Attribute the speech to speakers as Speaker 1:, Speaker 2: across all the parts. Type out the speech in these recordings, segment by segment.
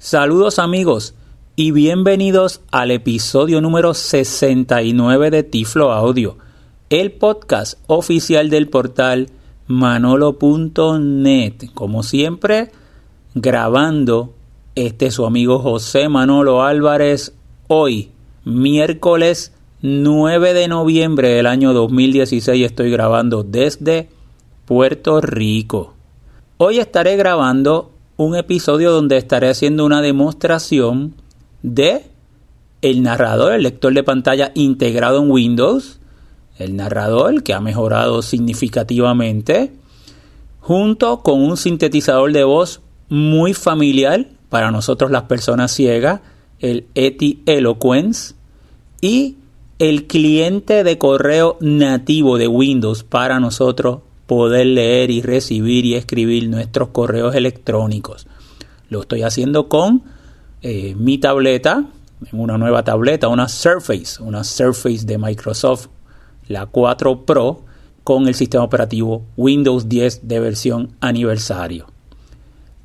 Speaker 1: Saludos amigos y bienvenidos al episodio número 69 de Tiflo Audio, el podcast oficial del portal manolo.net. Como siempre, grabando este su amigo José Manolo Álvarez hoy, miércoles 9 de noviembre del año 2016, estoy grabando desde Puerto Rico. Hoy estaré grabando un episodio donde estaré haciendo una demostración de el narrador, el lector de pantalla integrado en Windows, el narrador que ha mejorado significativamente, junto con un sintetizador de voz muy familiar para nosotros las personas ciegas, el Eti Eloquence, y el cliente de correo nativo de Windows para nosotros poder leer y recibir y escribir nuestros correos electrónicos. Lo estoy haciendo con eh, mi tableta, una nueva tableta, una Surface, una Surface de Microsoft, la 4 Pro, con el sistema operativo Windows 10 de versión aniversario.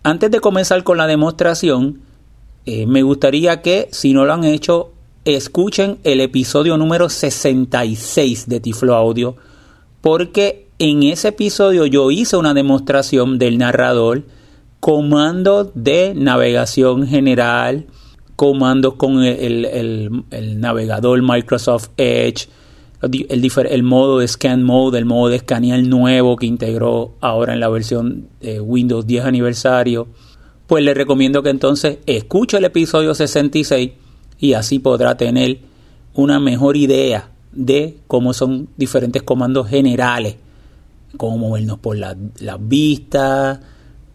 Speaker 1: Antes de comenzar con la demostración, eh, me gustaría que, si no lo han hecho, escuchen el episodio número 66 de Tiflo Audio, porque en ese episodio yo hice una demostración del narrador, comando de navegación general, comandos con el, navegador Microsoft Edge, el, el, modo de scan mode, el modo de escanear nuevo que integró ahora en la versión Windows 10 aniversario, pues le recomiendo que entonces escuche el episodio 66 y así podrá tener una mejor idea de cómo son diferentes comandos generales cómo movernos por las la vistas,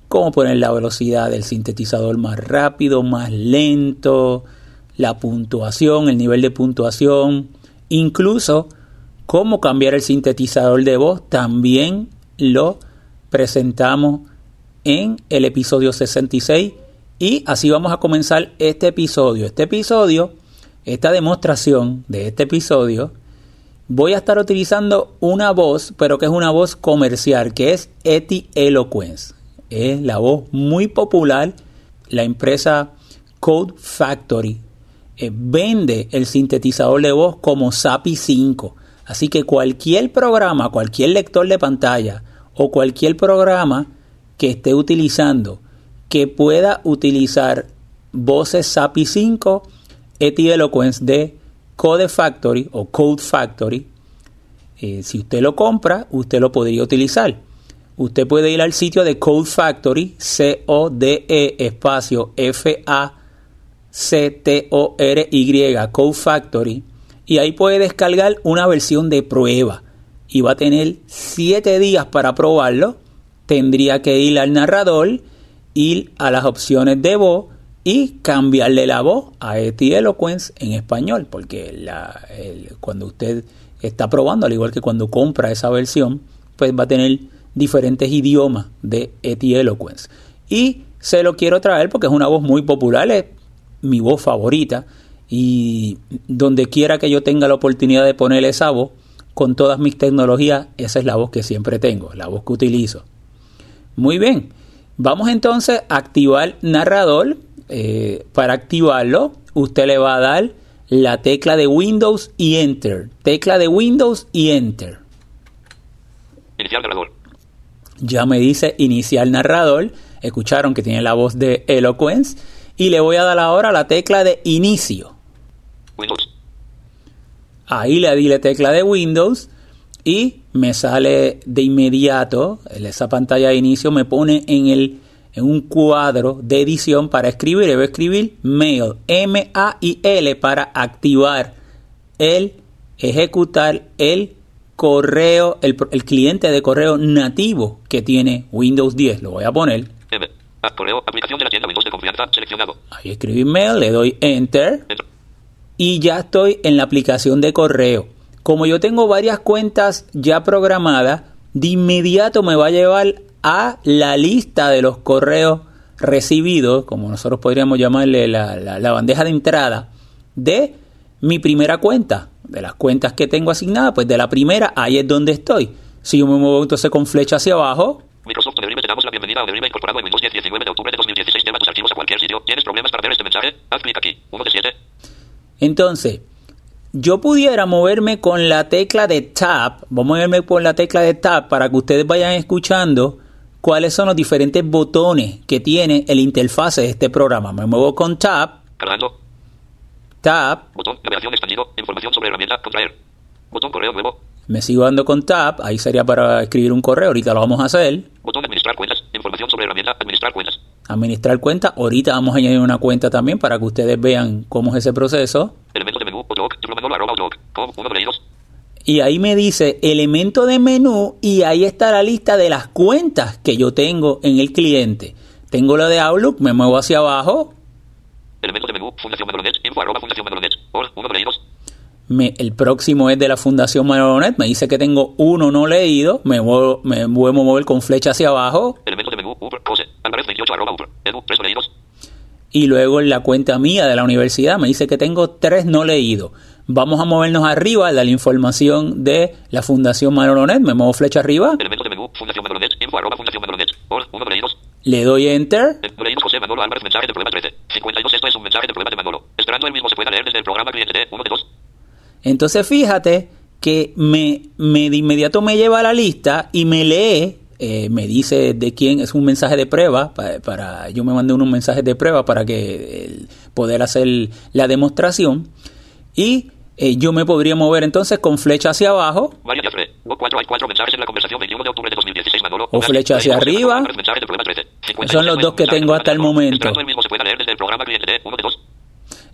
Speaker 1: cómo poner la velocidad del sintetizador más rápido, más lento, la puntuación, el nivel de puntuación, incluso cómo cambiar el sintetizador de voz, también lo presentamos en el episodio 66 y así vamos a comenzar este episodio. Este episodio, esta demostración de este episodio, voy a estar utilizando una voz, pero que es una voz comercial, que es Eti Eloquence. Es la voz muy popular. La empresa Code Factory eh, vende el sintetizador de voz como SAPI 5. Así que cualquier programa, cualquier lector de pantalla o cualquier programa que esté utilizando que pueda utilizar voces SAPI 5, Eti Eloquence de Code Factory o Code Factory, eh, si usted lo compra, usted lo podría utilizar. Usted puede ir al sitio de Code Factory, C-O-D-E espacio F-A-C-T-O-R-Y, Code Factory, y ahí puede descargar una versión de prueba. Y va a tener 7 días para probarlo. Tendría que ir al narrador, ir a las opciones de voz y cambiarle la voz a Eti Eloquence en español, porque cuando usted está probando, al igual que cuando compra esa versión, pues va a tener diferentes idiomas de Eti Eloquence. Y se lo quiero traer porque es una voz muy popular, es mi voz favorita, y donde quiera que yo tenga la oportunidad de poner esa voz, con todas mis tecnologías, esa es la voz que siempre tengo, la voz que utilizo. Muy bien, vamos entonces a activar narrador eh, para activarlo, usted le va a dar la tecla de Windows y Enter. Tecla de Windows y Enter. Iniciar narrador. Ya me dice iniciar narrador. Escucharon que tiene la voz de Eloquence. Y le voy a dar ahora la tecla de inicio. Windows. Ahí le di la tecla de Windows y me sale de inmediato, esa pantalla de inicio me pone en el en un cuadro de edición para escribir. Debo escribir mail, M-A-I-L, para activar el, ejecutar el correo, el, cliente de correo nativo que tiene Windows 10. Lo voy a poner. Ahí escribí mail, le doy enter, y ya estoy en la aplicación de correo. Como yo tengo varias cuentas ya programadas, de inmediato me va a llevar a la lista de los correos recibidos, como nosotros podríamos llamarle la, bandeja de entrada, de mi primera cuenta, de las cuentas que tengo asignadas, pues de la primera, ahí es donde estoy. Si yo me muevo entonces con flecha hacia abajo,
Speaker 2: Bienvenida a Overima incorporado en Windows 10 19 de octubre de 2016. Lleva tus archivos a cualquier sitio. ¿Tienes problemas para ver este mensaje? Haz clic aquí. 1 de 7.
Speaker 1: Entonces, yo pudiera moverme con la tecla de Tab, vamos a moverme con la tecla de Tab para que ustedes vayan escuchando cuáles son los diferentes botones que tiene el interfase de este programa. Me muevo con Tab,
Speaker 2: Cargando.
Speaker 1: Tab,
Speaker 2: Botón. Navegación expandido. Información sobre herramienta. Contraer. Botón correo nuevo.
Speaker 1: me sigo dando con Tab, ahí sería para escribir un correo, ahorita lo vamos a hacer.
Speaker 2: Botón administrar cuentas. Información sobre herramienta. Administrar cuentas.
Speaker 1: Administrar cuenta, ahorita vamos a añadir una cuenta también para que ustedes vean cómo es ese proceso.
Speaker 2: Elementos de menú. Outlook. Manolo arroba Outlook. Com. 1 de leídos.
Speaker 1: Y ahí me dice elemento de menú y ahí está la lista de las cuentas que yo tengo en el cliente. Tengo lo de Outlook, me muevo hacia abajo,
Speaker 2: Elementos de menú. Fundación. Info arroba Fundación Manolonet. Or. 1 de leídos.
Speaker 1: me- el próximo es de la Fundación Manonet, me dice que tengo uno no leído, me muevo, me vuelvo a mover con flecha hacia abajo
Speaker 2: Elementos de menú. Uber. Cose. Álvarez 28 arroba Uber. Edu. 3 de leídos.
Speaker 1: y luego en la cuenta mía de la universidad me dice que tengo tres no leídos. Vamos a movernos arriba, de la información de la Fundación Manonet, me muevo flecha arriba,
Speaker 2: Elementos de menú. Fundación Manolonet. Info arroba Fundación Manolonet. Or. 1 de leídos.
Speaker 1: le doy enter
Speaker 2: leídos José Manolo Álvarez. Mensaje de problema 13. 52. Esto es un mensaje de problema de Manolo. Esperando el mismo se pueda leer desde el programa cliente de 1 de 2.
Speaker 1: Entonces fíjate que me, me de inmediato me lleva a la lista y me lee, eh, me dice de quién es un mensaje de prueba, para, para- yo me mandé unos mensajes de prueba para que eh, poder hacer la demostración y eh, yo me podría mover entonces con flecha hacia abajo
Speaker 2: María. O 4 hay 4 mensajes en la conversación 21 de octubre de 2016 Manolo.
Speaker 1: O flecha hacia arriba.
Speaker 2: Manolo Álvarez, mensaje de problema 13. 52.
Speaker 1: Son los dos que tengo hasta el momento.
Speaker 2: Esperando el mismo se pueda leer desde el programa cliente de 1 de 2.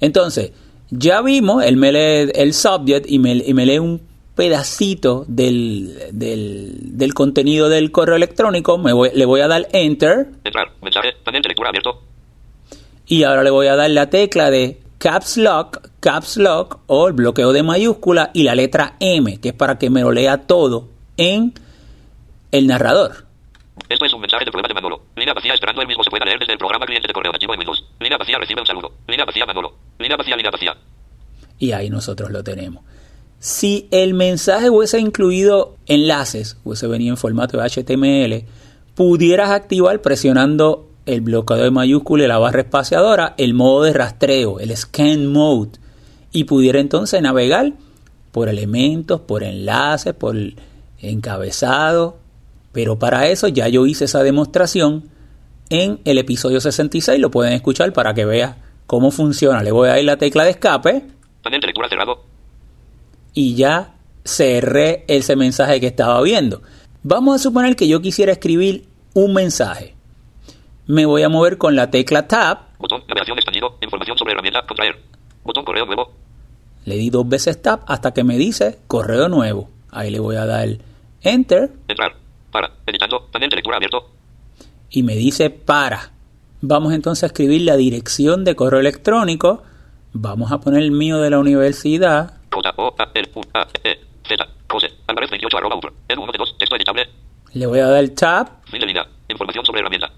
Speaker 1: Entonces, ya vimos, él me lee el subject y me, y me lee un pedacito del, del, del contenido del correo electrónico, me voy- le voy a dar enter
Speaker 2: Entrar. Mensaje. Panel de lectura abierto.
Speaker 1: y ahora le voy a dar la tecla de caps lock, caps lock o el bloqueo de mayúscula y la letra M, que es para que me lo lea todo en el narrador.
Speaker 2: Esto es un mensaje de problema de Manolo. Línea vacía esperando el mismo se pueda leer desde el programa cliente de correo en Windows. Línea vacía recibe un saludo. Línea vacía Manolo. Línea vacía, línea vacía.
Speaker 1: Y ahí nosotros lo tenemos. Si el mensaje hubiese incluido enlaces, hubiese venido en formato de HTML, pudieras activar presionando el bloqueo de mayúscula y la barra espaciadora, el modo de rastreo, el scan mode, y pudiera entonces navegar por elementos, por enlaces, por encabezado. Pero para eso ya yo hice esa demostración en el episodio 66, lo pueden escuchar para que vean cómo funciona. Le voy a dar la tecla de escape
Speaker 2: Panel de lectura cerrado.
Speaker 1: y ya cerré ese mensaje que estaba viendo. Vamos a suponer que yo quisiera escribir un mensaje. Me voy a mover con la tecla Tab,
Speaker 2: Botón. Navegación expandido. Información sobre herramienta. Contraer. Botón correo nuevo.
Speaker 1: le di dos veces Tab hasta que me dice correo nuevo. Ahí le voy a dar Enter
Speaker 2: Entrar. Para. Editando. Panel de lectura abierto.
Speaker 1: y me dice para. Vamos entonces a escribir la dirección de correo electrónico. Vamos a poner el mío de la universidad.
Speaker 2: J O A L U A Z. José. Álvarez 28 arroba Uber. Edu 1 de 2. Texto editable.
Speaker 1: Le voy a dar Tab,
Speaker 2: Fin de línea. Información sobre herramienta.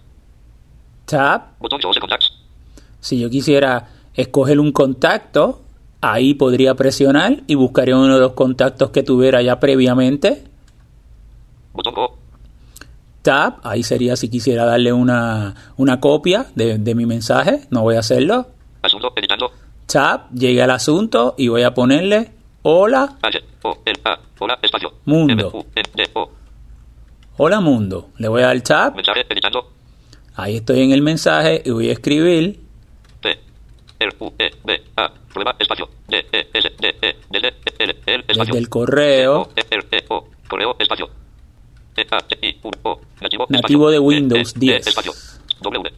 Speaker 1: Tab.
Speaker 2: Botón José Contacts.
Speaker 1: Si yo quisiera escoger un contacto, ahí podría presionar y buscaría uno de los contactos que tuviera ya previamente.
Speaker 2: Botón Go.
Speaker 1: Tab, ahí sería si quisiera darle una, una copia de, de mi mensaje, no voy a hacerlo.
Speaker 2: Asunto. Editando.
Speaker 1: Tab, llegué al asunto y voy a ponerle hola,
Speaker 2: H O L A. Hola. Espacio.
Speaker 1: Mundo.
Speaker 2: M U N D O.
Speaker 1: hola mundo. Le voy a dar tab,
Speaker 2: Mensaje. Editando.
Speaker 1: Ahí estoy en el mensaje y voy a escribir
Speaker 2: E. Espacio. D E S D E Desde L espacio.
Speaker 1: desde el correo
Speaker 2: E, E, correo, espacio. E, nativo,
Speaker 1: de
Speaker 2: E,
Speaker 1: Windows
Speaker 2: E,
Speaker 1: 10.
Speaker 2: E, espacio. W,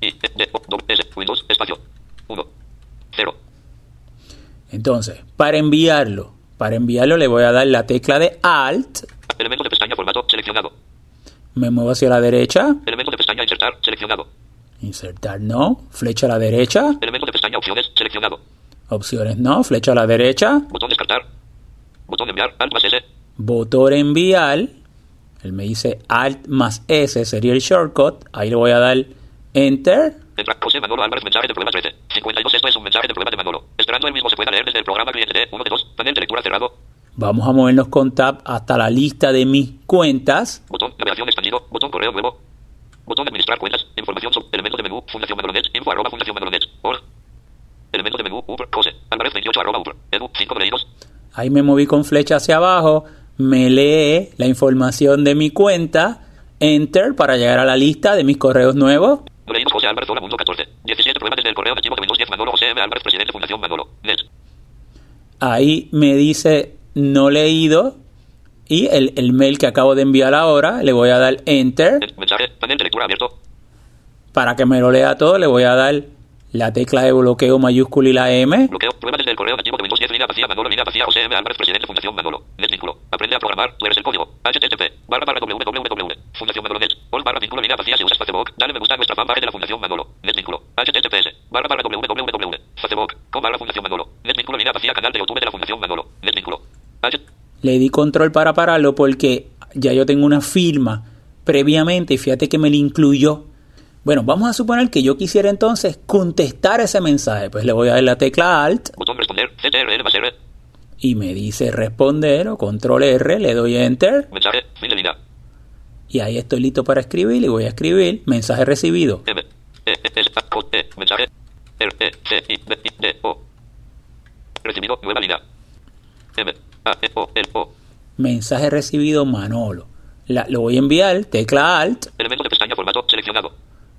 Speaker 2: I, E, D, O, S, Windows, espacio. 1, 0.
Speaker 1: Entonces, para enviarlo, para enviarlo le voy a dar la tecla de Alt,
Speaker 2: Elemento de pestaña, formato, seleccionado.
Speaker 1: me muevo hacia la derecha,
Speaker 2: Elemento insertar, seleccionado.
Speaker 1: insertar no, flecha a la derecha,
Speaker 2: Elemento de pestaña, opciones, seleccionado.
Speaker 1: opciones no, flecha a la derecha,
Speaker 2: Botón descartar. Botón enviar, alt más S.
Speaker 1: botón enviar, él me dice Alt más S sería el shortcut, ahí le voy a dar Enter,
Speaker 2: José Manolo Álvarez, mensaje de problema 13. 52, esto es un mensaje de problema de Manolo. Esperando el mismo se pueda leer desde el programa cliente de 1 de 2. Panel de lectura cerrado.
Speaker 1: vamos a movernos con Tab hasta la lista de mis cuentas,
Speaker 2: Botón, navegación expandido. Botón correo nuevo. Botón de administrar cuentas. Información sobre elementos de menú. Fundación Manolo Net. Info arroba Fundación Manolo Net. Org. Elementos de menú. Uber. Cose. Álvarez 28 arroba Uber. Edu. 5 leídos.
Speaker 1: Ahí me moví con flecha hacia abajo, me lee la información de mi cuenta, enter para llegar a la lista de mis correos nuevos.
Speaker 2: Leídos José Álvarez Hola Mundo 14. 17 pruebas desde el correo archivo que Windows 10 Manolo José M. Álvarez Presidente Fundación Manolo Net.
Speaker 1: Ahí me dice no leído y el, el mail que acabo de enviar ahora, le voy a dar enter.
Speaker 2: Mensaje. Lectura abierto.
Speaker 1: Para que me lo lea todo, le voy a dar la tecla de bloqueo mayúscula y la M.
Speaker 2: Bloqueo. Pruebas desde el correo archivo que Windows 10 línea vacía Manolo línea vacía José M. Álvarez Presidente Fundación Manolo. Net vínculo. Aprende a programar. Tú eres el código. HTTP. Barra barra www. Fundación Manolo Net. All barra vínculo línea vacía si usas Facebook. Dale me gusta a nuestra fanpage de la Fundación Manolo. Net vínculo. HTTPS. Barra barra www. Facebook. Com barra Fundación Manolo. Net vínculo línea vacía canal de YouTube de la Fundación Manolo.
Speaker 1: Le di control para pararlo porque ya yo tengo una firma previamente y fíjate que me la incluyó. Bueno, vamos a suponer que yo quisiera entonces contestar ese mensaje. Pues le voy a dar la tecla Alt
Speaker 2: Botón responder. CTRL más R.
Speaker 1: y me dice responder o control R, le doy Enter
Speaker 2: Mensaje.
Speaker 1: Y ahí estoy listo para escribir y voy a escribir mensaje recibido.
Speaker 2: Mensaje. Recibido. Nueva línea. M. A. O. L. O.
Speaker 1: Mensaje recibido Manolo. La- lo voy a enviar, tecla Alt,
Speaker 2: Elementos de pestaña formato seleccionado.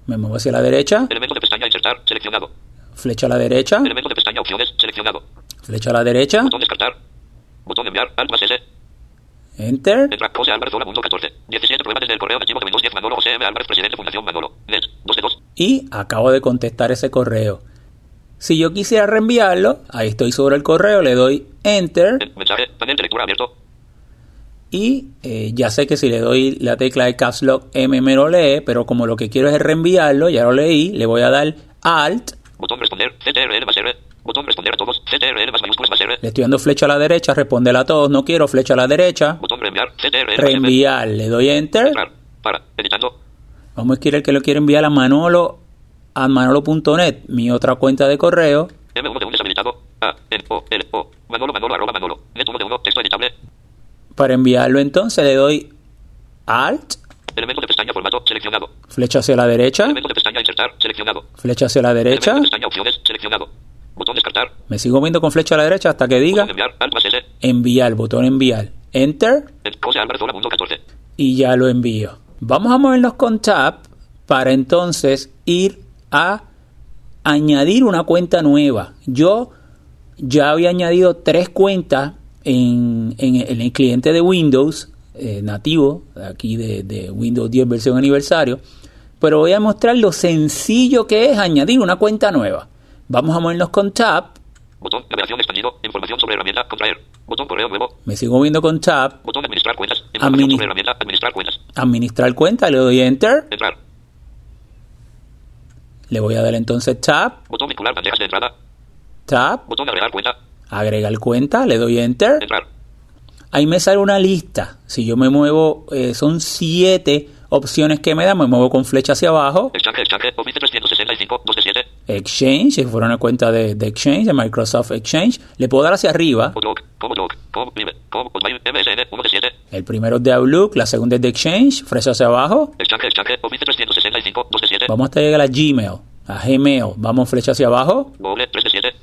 Speaker 1: me muevo hacia la derecha,
Speaker 2: Elementos de pestaña insertar seleccionado.
Speaker 1: flecha a la derecha,
Speaker 2: Elementos de pestaña opciones seleccionado.
Speaker 1: flecha a la derecha,
Speaker 2: Botón descartar. Botón enviar. Alt más S.
Speaker 1: Enter,
Speaker 2: Entra. José Álvarez Hola Mundo 14. 17 pruebas desde el correo archivo que Windows 10 Manolo José M. Álvarez Presidente Fundación Manolo. Net. 2 de 2.
Speaker 1: y acabo de contestar ese correo. Si yo quisiera reenviarlo, ahí estoy sobre el correo, le doy Enter
Speaker 2: Mensaje. Panel de lectura abierto.
Speaker 1: y eh, ya sé que si le doy la tecla de Caps Lock M me lo lee, pero como lo que quiero es reenviarlo, ya lo leí, le voy a dar Alt,
Speaker 2: Botón responder. CTRL más R. Botón responder a todos. CTRL más mayúsculas más R.
Speaker 1: le estoy dando flecha a la derecha, responder a todos, no quiero flecha a la derecha,
Speaker 2: Botón reenviar. CTRL
Speaker 1: reenviar, le doy Enter,
Speaker 2: Entrar. Para. Editando.
Speaker 1: vamos a escribir que lo quiero enviar a Manolo, a manolo.net, mi otra cuenta de correo,
Speaker 2: M1 de 1 deshabilitado. A. N. O. L. O. Manolo Manolo arroba Manolo. Net 1 de 1. Texto editable.
Speaker 1: para enviarlo entonces le doy Alt,
Speaker 2: Elementos de pestaña formato seleccionado.
Speaker 1: flecha hacia la derecha,
Speaker 2: Elementos de pestaña insertar seleccionado.
Speaker 1: flecha hacia la derecha,
Speaker 2: Elementos de pestaña opciones seleccionado. Botón descartar.
Speaker 1: me sigo viendo con flecha a la derecha hasta que diga
Speaker 2: Botón enviar. Alt más S.
Speaker 1: enviar, botón enviar, Enter
Speaker 2: En- José Álvarez Hola Mundo 14.
Speaker 1: y ya lo envío. Vamos a movernos con Tab para entonces ir a añadir una cuenta nueva. Yo ya había añadido tres cuentas en, en- en el cliente de Windows eh, nativo, aquí de, de Windows 10 versión aniversario, pero voy a mostrar lo sencillo que es añadir una cuenta nueva. Vamos a movernos con Tab,
Speaker 2: Botón navegación expandido. Información sobre herramienta. Contraer. Botón correo nuevo.
Speaker 1: me sigo viendo con Tab,
Speaker 2: Botón administrar cuentas. Administrar cuentas.
Speaker 1: administrar cuenta, le doy Enter,
Speaker 2: Entrar.
Speaker 1: Le voy a dar entonces Tab,
Speaker 2: Botón vincular bandejas de entrada.
Speaker 1: Tab,
Speaker 2: Botón agregar cuenta.
Speaker 1: agregar cuenta, le doy enter.
Speaker 2: Entrar.
Speaker 1: Ahí me sale una lista. Si yo me muevo, eh, son siete opciones que me dan. Me muevo con flecha hacia abajo.
Speaker 2: Exchange, exchange. Office 365. 2 de 7.
Speaker 1: Exchange, si fuera una cuenta de, de Exchange, de Microsoft Exchange. Le puedo dar hacia arriba.
Speaker 2: Outlook. Outlook. Com Vive. Com Hotmail. MSN. 1 de 7.
Speaker 1: El primero es de Outlook, la segunda es de Exchange, flecha hacia abajo.
Speaker 2: Exchange, exchange. Office 365. 2 de 7.
Speaker 1: Vamos hasta llegar a Gmail, a Gmail. Vamos flecha hacia abajo.
Speaker 2: Google. 3 de 7.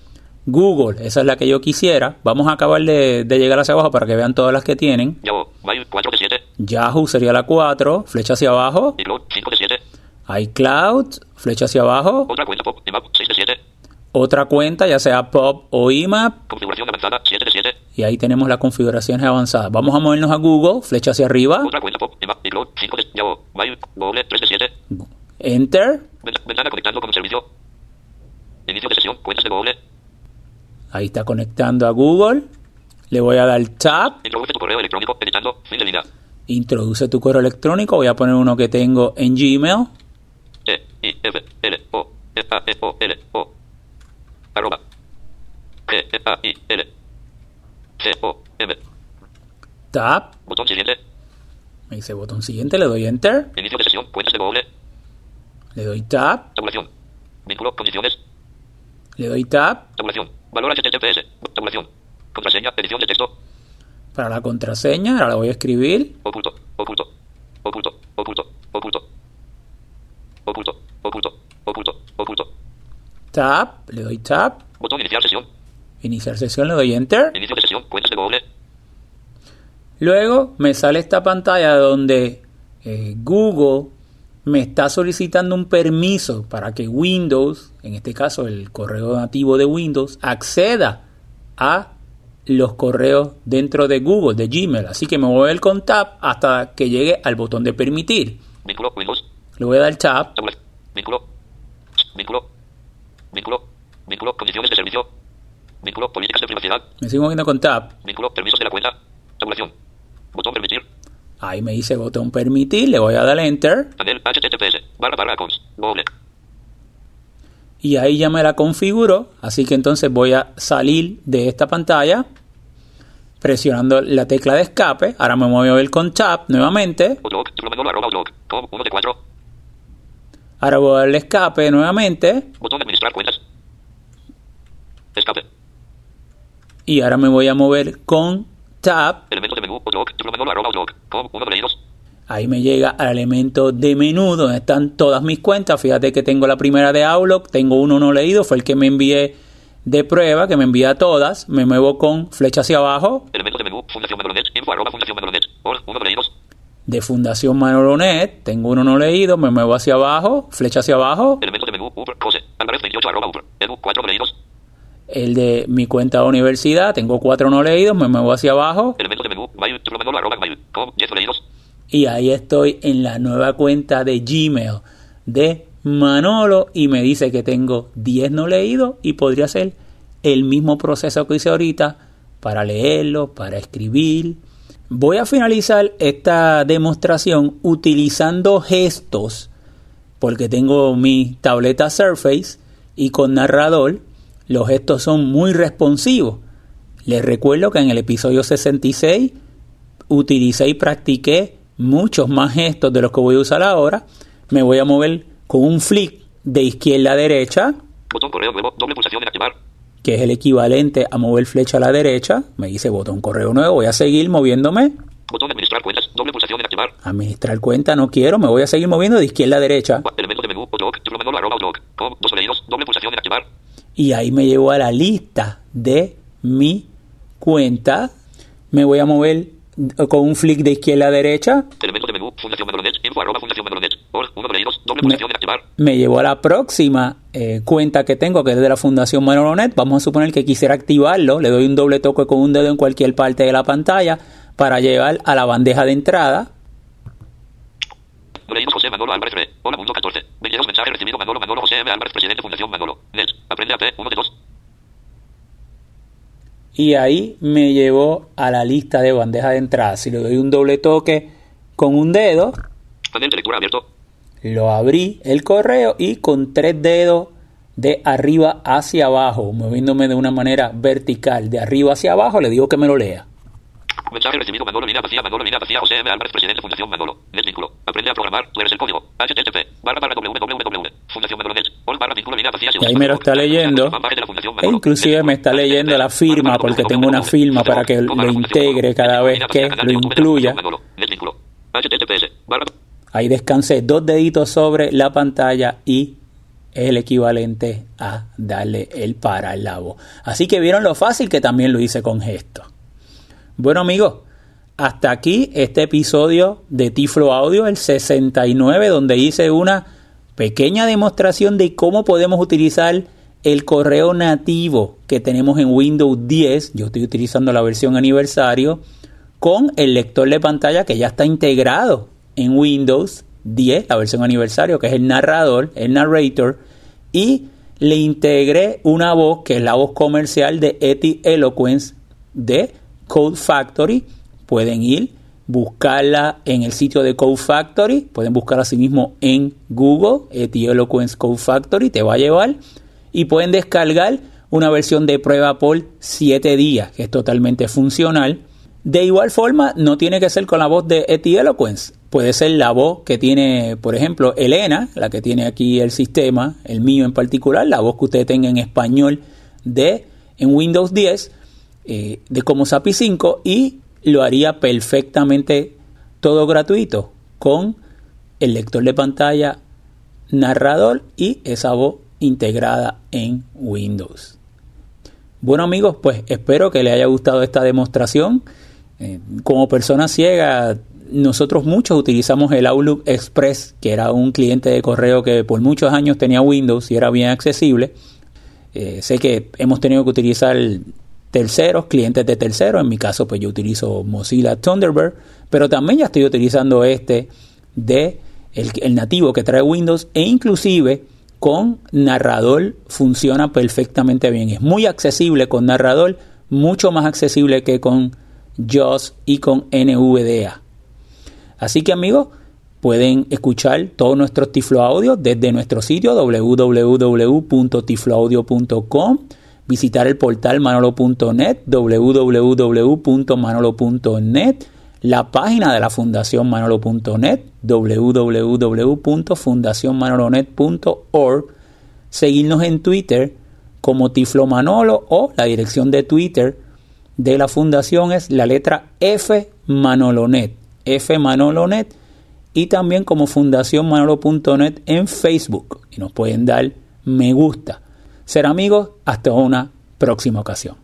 Speaker 1: Google, esa es la que yo quisiera. Vamos a acabar de, de llegar hacia abajo para que vean todas las que tienen.
Speaker 2: Yahoo. Mail. 4 de 7.
Speaker 1: Yahoo sería la 4, flecha hacia abajo.
Speaker 2: iCloud. 5 de 7.
Speaker 1: iCloud, flecha hacia abajo.
Speaker 2: Otra cuenta Pop. IMAP. 6 de 7.
Speaker 1: Otra cuenta, ya sea Pop o IMAP.
Speaker 2: Configuración avanzada. 7 de 7.
Speaker 1: Y ahí tenemos las configuraciones avanzadas. Vamos a movernos a Google, flecha hacia arriba.
Speaker 2: Otra cuenta Pop. IMAP. iCloud. 5 de Yahoo. Mail. Google. 3 de 7.
Speaker 1: Enter. Ahí está conectando a Google. Le voy a dar Tab.
Speaker 2: Introduce tu correo electrónico. Editando. Fin de línea.
Speaker 1: Introduce tu correo electrónico. Voy a poner uno que tengo en Gmail.
Speaker 2: E. I. F. L. O. E. A. E. O. L. O. Arroba. G. E. A. I. L. G-O-M.
Speaker 1: Tab.
Speaker 2: Botón siguiente.
Speaker 1: Me dice botón siguiente, le doy enter.
Speaker 2: Inicio de sesión, puentes de doble.
Speaker 1: Le doy tab.
Speaker 2: Tabulación. Vínculo, condiciones.
Speaker 1: Le doy tab.
Speaker 2: Tabulación. Valor HTTPS. Tabulación. Contraseña, edición de texto.
Speaker 1: Para la contraseña, ahora la voy a escribir.
Speaker 2: Oculto, oculto, oculto, oculto, oculto. Oculto, oculto, oculto, oculto.
Speaker 1: Tab, le doy tab.
Speaker 2: Botón iniciar sesión.
Speaker 1: Iniciar sesión, le doy Enter.
Speaker 2: Inicio de sesión. Cuentas de Google.
Speaker 1: Luego me sale esta pantalla donde eh, Google me está solicitando un permiso para que Windows, en este caso el correo nativo de Windows, acceda a los correos dentro de Google, de Gmail. Así que me voy a ver con Tab hasta que llegue al botón de permitir.
Speaker 2: Vínculo. Windows.
Speaker 1: Le voy a dar Tab.
Speaker 2: Tablet. Vínculo. Vínculo. Vínculo. Vínculo. Condiciones de servicio. Vínculo. Políticas de privacidad.
Speaker 1: Me sigo moviendo con Tab.
Speaker 2: Permisos de la cuenta. Botón permitir.
Speaker 1: Ahí me dice botón permitir. Le voy a dar Enter.
Speaker 2: Panel HTTPS. Barra barra
Speaker 1: y ahí ya me la configuro, así que entonces voy a salir de esta pantalla presionando la tecla de escape, ahora me a ver con Tab nuevamente,
Speaker 2: Outlook. Manolo arroba Outlook. Com 1 de 4.
Speaker 1: ahora voy a darle escape nuevamente
Speaker 2: Botón de administrar cuentas. Escape.
Speaker 1: Y ahora me voy a mover con Tab,
Speaker 2: Elemento de menú. Outlook. Manolo arroba Outlook. Com 1 de leídos.
Speaker 1: ahí me llega al elemento de menú donde están todas mis cuentas, fíjate que tengo la primera de Outlook, tengo uno no leído, fue el que me envié de prueba, que me envía todas, me muevo con flecha hacia abajo,
Speaker 2: Elemento de menú. Fundación Manolonet. Info arroba Fundación 1 de leídos.
Speaker 1: de Fundación Manolonet, tengo uno no leído, me muevo hacia abajo, flecha hacia abajo,
Speaker 2: Elemento de menú. Uber. Álvarez 28 arroba Uber. Edu 4 de leídos.
Speaker 1: El de mi cuenta de universidad, tengo cuatro no leídos, me muevo hacia abajo
Speaker 2: Elemento de menú. Mail. Manolo arroba mail. Com 10 de leídos.
Speaker 1: y ahí estoy en la nueva cuenta de Gmail de Manolo y me dice que tengo 10 no leídos y podría ser el mismo proceso que hice ahorita para leerlo, para escribir. Voy a finalizar esta demostración utilizando gestos porque tengo mi tableta Surface y con narrador los gestos son muy responsivos. Les recuerdo que en el episodio 66 utilicé y practiqué muchos más gestos de los que voy a usar ahora. Me voy a mover con un flick de izquierda a derecha,
Speaker 2: Botón correo nuevo. Doble pulsación en activar.
Speaker 1: que es el equivalente a mover flecha a la derecha. Me dice botón correo nuevo. Voy a seguir moviéndome.
Speaker 2: Botón de administrar cuentas. Doble pulsación en activar.
Speaker 1: Administrar cuenta no quiero. Me voy a seguir moviendo de izquierda a derecha.
Speaker 2: Gua- Elemento de menú. Outlook. Manolo arroba Outlook. Com 2 de leídos. Doble pulsación en activar.
Speaker 1: Y ahí me llevó a la lista de mi cuenta. Me voy a mover con un flick de izquierda a derecha.
Speaker 2: Elemento de menú. Fundación Manolonet. Info arroba Fundación Manolonet. All 1 de leídos. Doble pulsación en activar.
Speaker 1: Me llevó a la próxima eh, cuenta que tengo, que es de la Fundación Manolonet. Vamos a suponer que quisiera activarlo. Le doy un doble toque con un dedo en cualquier parte de la pantalla para llegar a la bandeja de entrada.
Speaker 2: Leídos José Manolo Álvarez Re. Hola mundo 14. 22 mensajes recibido Manolo Manolo José M. Álvarez Presidente Fundación Manolo. Net. Aprende a P. 1 de 2.
Speaker 1: Y ahí me llevó a la lista de bandeja de entrada. Si le doy un doble toque con un dedo,
Speaker 2: Panel de lectura abierto.
Speaker 1: lo abrí el correo y con tres dedos de arriba hacia abajo, moviéndome de una manera vertical, de arriba hacia abajo, le digo que me lo lea.
Speaker 2: Mensaje recibido Manolo Lina Vacía Manolo Lina Vacía José M. Álvarez Presidente Fundación Manolo. Net vínculo. Aprende a programar. Tú eres el código. HTTP. Barra barra www. Fundación Manolo Net. All barra vínculo Lina Vacía.
Speaker 1: Y ahí me lo está leyendo. E inclusive me está leyendo la firma porque tengo una firma para que lo integre cada vez que lo incluya. Ahí descansé dos deditos sobre la pantalla y el equivalente a darle el para al labo. Así que vieron lo fácil que también lo hice con gestos. Bueno amigos, hasta aquí este episodio de Tiflo Audio, el 69, donde hice una pequeña demostración de cómo podemos utilizar el correo nativo que tenemos en Windows 10. Yo estoy utilizando la versión aniversario con el lector de pantalla que ya está integrado en Windows 10, la versión aniversario, que es el narrador, el narrator, y le integré una voz que es la voz comercial de Eti Eloquence de Code Factory. Pueden ir, buscarla en el sitio de Code Factory, pueden buscar así mismo en Google, Eti Eloquence Code Factory, te va a llevar, y pueden descargar una versión de prueba por 7 días, que es totalmente funcional. De igual forma, no tiene que ser con la voz de Eti Eloquence. Puede ser la voz que tiene, por ejemplo, Elena, la que tiene aquí el sistema, el mío en particular, la voz que usted tenga en español de en Windows 10, eh, de como SAPI 5, y lo haría perfectamente todo gratuito con el lector de pantalla, narrador y esa voz integrada en Windows. Bueno amigos, pues espero que les haya gustado esta demostración. Eh, como persona ciega, nosotros muchos utilizamos el Outlook Express, que era un cliente de correo que por muchos años tenía Windows y era bien accesible. Eh, sé que hemos tenido que utilizar terceros, clientes de terceros. En mi caso, pues yo utilizo Mozilla Thunderbird, pero también ya estoy utilizando este de el nativo que trae Windows e inclusive con narrador funciona perfectamente bien. Es muy accesible con narrador, mucho más accesible que con JAWS y con NVDA. Así que amigos, pueden escuchar todos nuestros Tiflo Audio desde nuestro sitio www.tifloaudio.com, visitar el portal manolo.net, www.manolo.net, la página de la Fundación Manolo.net, www.fundacionmanolonet.org, seguirnos en Twitter como Tiflo Manolo o la dirección de Twitter de la fundación es la letra F Manolonet, F Manolonet y también como Fundación Manolo.net en Facebook y nos pueden dar me gusta. Ser amigos hasta una próxima ocasión.